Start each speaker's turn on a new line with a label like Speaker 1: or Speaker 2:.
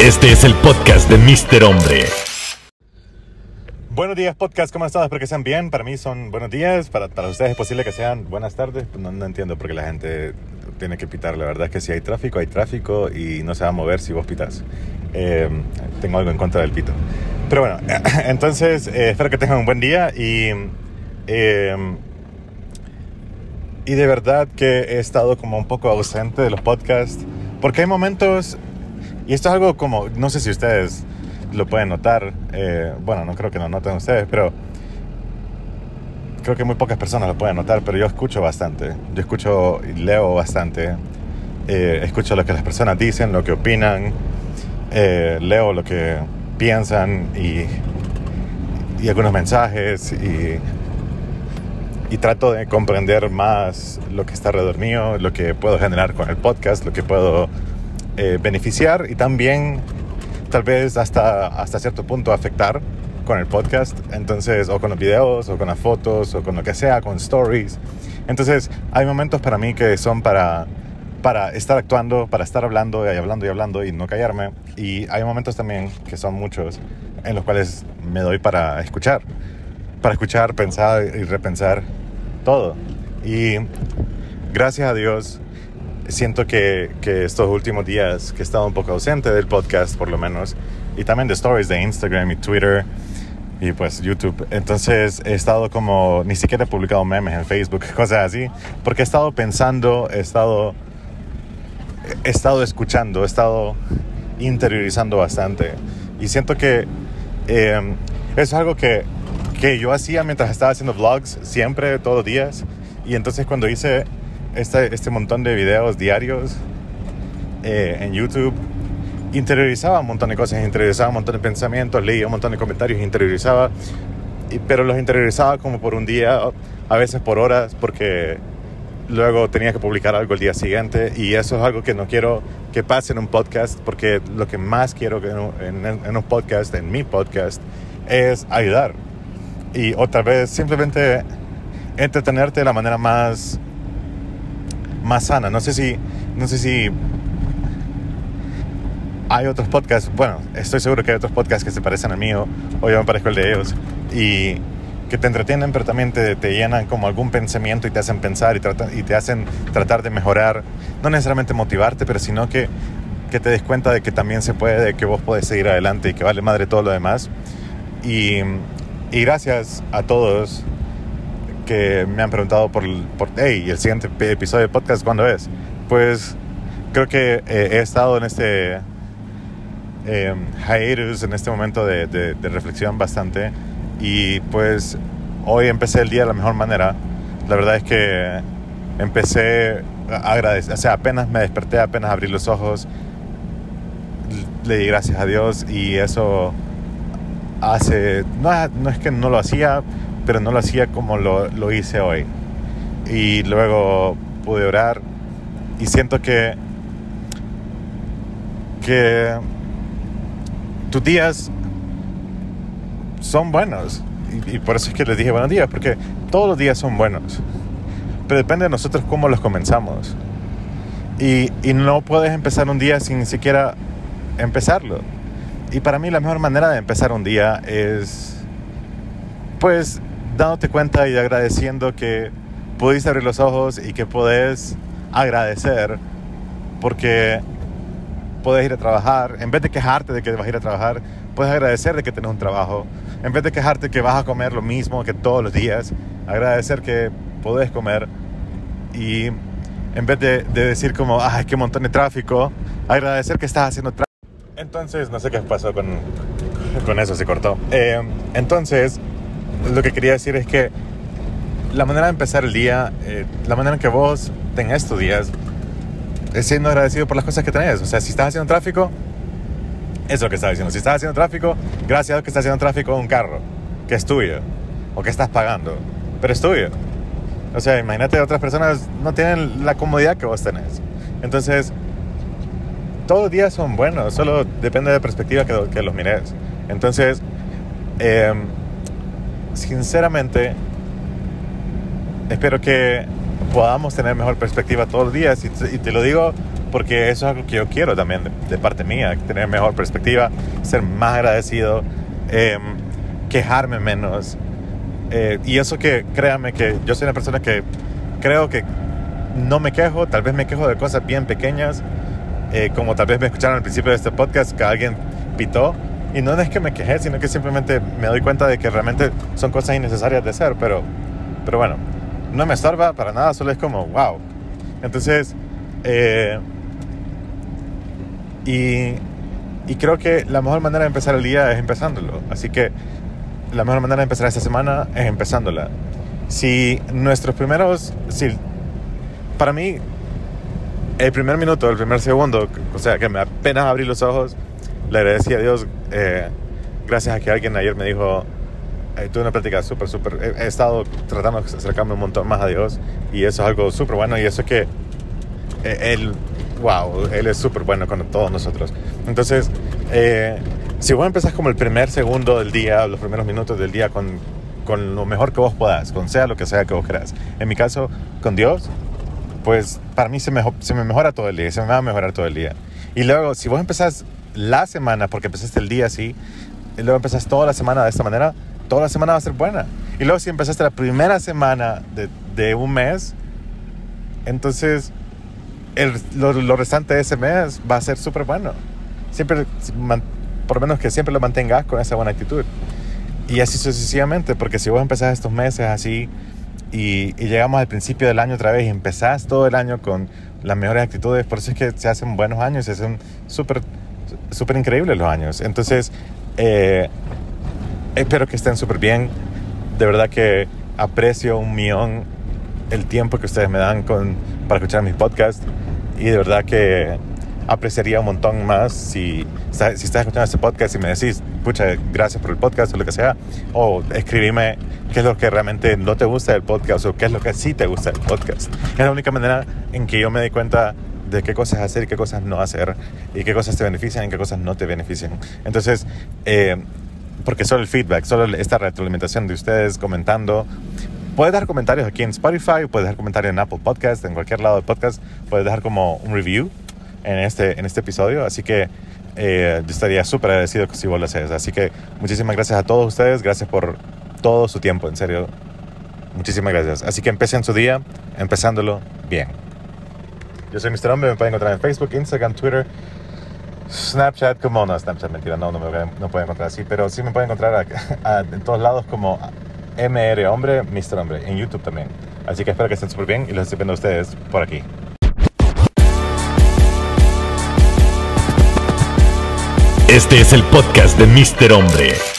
Speaker 1: Este es el podcast de Mr. Hombre.
Speaker 2: Buenos días, podcast. ¿Cómo están? Espero que sean bien. Para mí son buenos días. Para, para ustedes es posible que sean buenas tardes. No, no entiendo por qué la gente tiene que pitar. La verdad es que si hay tráfico, hay tráfico y no se va a mover si vos pitas. Eh, tengo algo en contra del pito. Pero bueno, entonces eh, espero que tengan un buen día y... Eh, y de verdad que he estado como un poco ausente de los podcasts. Porque hay momentos y esto es algo como, no sé si ustedes lo pueden notar, eh, bueno, no creo que lo noten ustedes, pero creo que muy pocas personas lo pueden notar, pero yo escucho bastante, yo escucho y leo bastante, eh, escucho lo que las personas dicen, lo que opinan, eh, leo lo que piensan y, y algunos mensajes y, y trato de comprender más lo que está alrededor mío, lo que puedo generar con el podcast, lo que puedo eh, beneficiar y también tal vez hasta, hasta cierto punto afectar con el podcast, entonces, o con los videos, o con las fotos, o con lo que sea, con stories. Entonces, hay momentos para mí que son para, para estar actuando, para estar hablando y hablando y hablando y no callarme. Y hay momentos también, que son muchos, en los cuales me doy para escuchar. Para escuchar, pensar y repensar todo. Y gracias a Dios, siento que, que, estos últimos días que he estado un poco ausente del podcast, por lo menos, y también de stories de Instagram y Twitter y pues YouTube. Entonces he estado como, ni siquiera he publicado memes en Facebook, cosas así, porque he estado pensando, he estado, he estado escuchando, he estado interiorizando bastante. Y siento que eh, es algo que, que yo hacía mientras estaba haciendo vlogs, siempre, todos los días. Y entonces cuando hice este, este montón de videos diarios eh, en YouTube, interiorizaba un montón de cosas, interiorizaba un montón de pensamientos, leía un montón de comentarios, interiorizaba, pero los interiorizaba como por un día, a veces por horas, porque luego tenía que publicar algo el día siguiente y eso es algo que no quiero que pase en un podcast, porque lo que más quiero que en, en, en un podcast, en mi podcast, es ayudar. Y otra vez, simplemente entretenerte de la manera más más sana. No sé si, no sé si hay otros podcasts, bueno, estoy seguro que hay otros podcasts que se parecen al mío, o yo me parezco el de ellos, y que te entretienen, pero también te, te llenan como algún pensamiento y te hacen pensar y, trata, y te hacen tratar de mejorar, no necesariamente motivarte, pero sino que, que te des cuenta de que también se puede, de que vos podés seguir adelante y que vale madre todo lo demás. Y, y gracias a todos que me han preguntado por, por hey, el siguiente episodio de podcast, ¿cuándo es? Pues creo que eh, he estado en este eh, hiatus, en este momento de, de, de, reflexión bastante y pues hoy empecé el día de la mejor manera. La verdad es que empecé agradecer, o sea, apenas me desperté, apenas abrí los ojos, le di gracias a Dios y eso hace, no, no es que no lo hacía, pero no lo hacía como lo, lo, hice hoy. Y luego pude orar y siento que, que tus días son buenos. Y, por eso es que les dije buenos días, porque todos los días son buenos. Pero depende de nosotros cómo los comenzamos. Y, y no puedes empezar un día sin siquiera empezarlo. Y para mí la mejor manera de empezar un día es, pues, dándote cuenta y agradeciendo que pudiste abrir los ojos y que podés agradecer porque puedes ir a trabajar. En vez de quejarte de que vas a ir a trabajar, puedes agradecer de que tienes un trabajo. En vez de quejarte que vas a comer lo mismo que todos los días, agradecer que podés comer. Y en vez de, de decir como, ay, qué montón de tráfico, agradecer que estás haciendo tráfico. Entonces, no sé qué pasó con, con eso, se cortó. Eh, entonces, lo que quería decir es que la manera de empezar el día, eh, la manera en que vos tengas estos días, es siendo agradecido por las cosas que tenés. O sea, si estás haciendo tráfico, eso es lo que estás diciendo. Si estás haciendo tráfico, gracias a Dios que estás haciendo tráfico un carro, que es tuyo, o que estás pagando, pero es tuyo. O sea, imagínate, otras personas no tienen la comodidad que vos tenés. Entonces, todos los días son buenos, solo depende de la perspectiva que, que los mires. Entonces, eh, sinceramente, espero que podamos tener mejor perspectiva todos los días. Y te, lo digo porque eso es algo que yo quiero también de, parte mía, tener mejor perspectiva, ser más agradecido, em, quejarme menos. Eh, y eso que, créanme que yo soy una persona que creo que no me quejo, tal vez me quejo de cosas bien pequeñas, eh, como tal vez me escucharon al principio de este podcast que alguien pitó. Y no es que me quejé, sino que simplemente me doy cuenta de que realmente son cosas innecesarias de hacer, pero, pero bueno, no me estorba para nada, solo es como, wow. Entonces, eh, y, y creo que la mejor manera de empezar el día es empezándolo. Así que la mejor manera de empezar esta semana es empezándola. Si nuestros primeros, si, para mí, el primer minuto, el primer segundo, o sea, que me apenas abrí los ojos, le agradecí a Dios, eh, gracias a que alguien ayer me dijo, eh, tuve una práctica súper, súper, he, estado tratando de acercarme un montón más a Dios y eso es algo súper bueno y eso es que eh, Él, wow, Él es súper bueno con todos nosotros. Entonces, si vos empezás como el primer segundo del día, los primeros minutos del día con, con lo mejor que vos puedas, con sea lo que sea que vos querás. En mi caso, con Dios, pues para mí se me, se me mejora todo el día, se me va a mejorar todo el día. Y luego, si vos empezás la semana, porque empezaste el día así, y luego empezás toda la semana de esta manera, toda la semana va a ser buena. Y luego si empezaste la primera semana de, de un mes, entonces el, lo, lo, restante de ese mes va a ser súper bueno. Siempre por lo menos que siempre lo mantengas con esa buena actitud. Y así sucesivamente, porque si vos empezás estos meses así y, llegamos al principio del año otra vez y empezás todo el año con las mejores actitudes, por eso es que se hacen buenos años, se hacen súper súper increíbles los años. Entonces, eh, espero que estén súper bien. De verdad que aprecio un millón el tiempo que ustedes me dan con, para escuchar mis podcasts y de verdad que apreciaría un montón más si, si estás escuchando este podcast y me decís, pucha, gracias por el podcast o lo que sea, o escribime qué es lo que realmente no te gusta del podcast o qué es lo que sí te gusta del podcast. Es la única manera en que yo me doy cuenta de qué cosas hacer y qué cosas no hacer, y qué cosas te benefician y qué cosas no te benefician. Entonces, eh, porque solo el feedback, solo esta retroalimentación de ustedes comentando, Puedes dejar comentarios aquí en Spotify, puedes dejar comentarios en Apple Podcast, en cualquier lado del podcast, puedes dejar como un review en este, en este episodio. Así que eh, yo estaría súper agradecido si vos lo haces. Así que muchísimas gracias a todos ustedes. Gracias por todo su tiempo, en serio. Muchísimas gracias. Así que empiecen su día empezándolo bien. Yo soy Mr. Hombre, me pueden encontrar en Facebook, Instagram, Twitter, Snapchat, como no, Snapchat, mentira, no, no me no pueden encontrar así, pero sí me pueden encontrar en todos lados como MR Hombre, Mr. Hombre, en YouTube también. Así que espero que estén súper bien y los estoy viendo a ustedes por aquí.
Speaker 1: Este es el podcast de Mr. Hombre.